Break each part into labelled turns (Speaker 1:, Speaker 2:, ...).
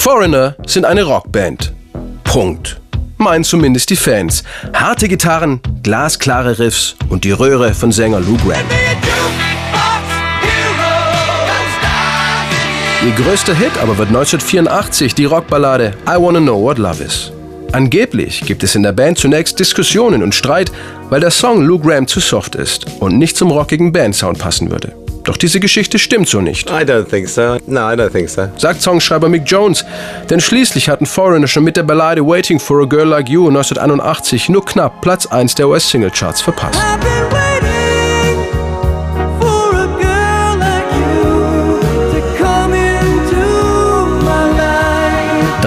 Speaker 1: Foreigner sind eine Rockband. Punkt. Meinen zumindest die Fans. Harte Gitarren, glasklare Riffs und die Röhre von Sänger Lou Graham. Ihr größter Hit aber wird 1984 die Rockballade I Wanna Know What Love Is. Angeblich gibt es in der Band zunächst Diskussionen und Streit, weil der Song Lou Graham zu soft ist und nicht zum rockigen Bandsound passen würde. Doch diese Geschichte stimmt so nicht.
Speaker 2: I don't think so. No, I don't think so.
Speaker 1: Sagt Songschreiber Mick Jones. Denn schließlich hatten Foreigner schon mit der Ballade Waiting for a Girl Like You 1981 nur knapp Platz 1 der US-Singlecharts verpasst.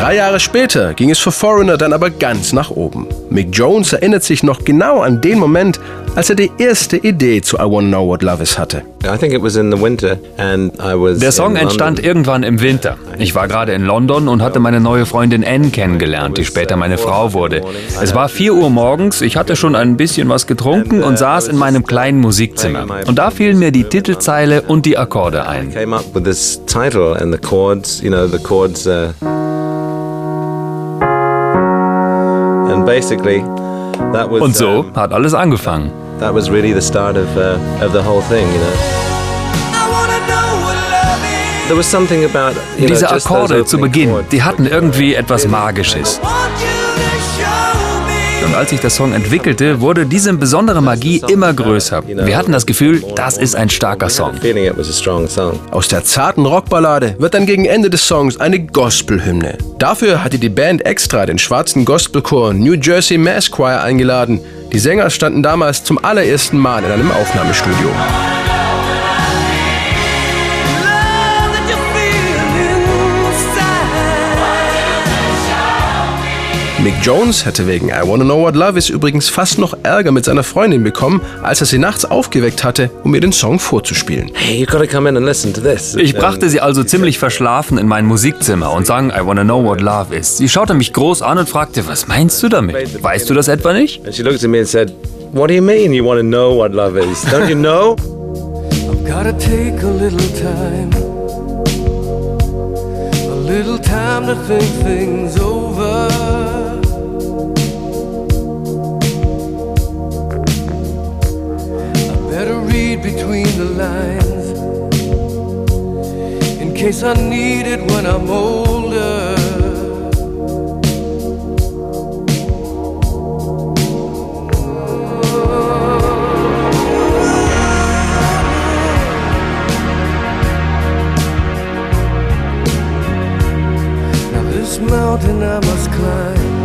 Speaker 1: Drei Jahre später ging es für Foreigner dann aber ganz nach oben. Mick Jones erinnert sich noch genau an den Moment, als er die erste Idee zu I Wanna Know What Love Is hatte.
Speaker 3: Der Song entstand irgendwann im Winter. Ich war gerade in London und hatte meine neue Freundin Anne kennengelernt, die später meine Frau wurde. Es war 4 Uhr morgens, ich hatte schon ein bisschen was getrunken und saß in meinem kleinen Musikzimmer. Und da fielen mir die Titelzeile und die Akkorde ein. Und so hat alles angefangen.
Speaker 2: That was really the start of, uh, of the whole thing, you know.
Speaker 3: Diese Akkorde zu Beginn, die hatten irgendwie etwas Magisches. Und als sich der Song entwickelte, wurde diese besondere Magie immer größer. Wir hatten das Gefühl, das ist ein starker Song.
Speaker 1: Aus der zarten Rockballade wird dann gegen Ende des Songs eine Gospelhymne. Dafür hatte die Band extra den schwarzen Gospelchor New Jersey Mass Choir eingeladen. Die Sänger standen damals zum allerersten Mal in einem Aufnahmestudio. Mick Jones hätte wegen I Wanna Know What Love Is übrigens fast noch Ärger mit seiner Freundin bekommen, als er sie nachts aufgeweckt hatte, um ihr den Song vorzuspielen.
Speaker 2: Hey,
Speaker 3: ich brachte sie also ziemlich verschlafen in mein Musikzimmer und sang I Wanna Know What Love Is. Sie schaute mich groß an und fragte, was meinst du damit? Weißt du das etwa nicht?
Speaker 2: And she looked at me and said, What do you mean you want to know what love is? Don't you know? I've gotta take a little time. A little time to think things over. Between the lines in case I need it when I'm older. Now this mountain I must climb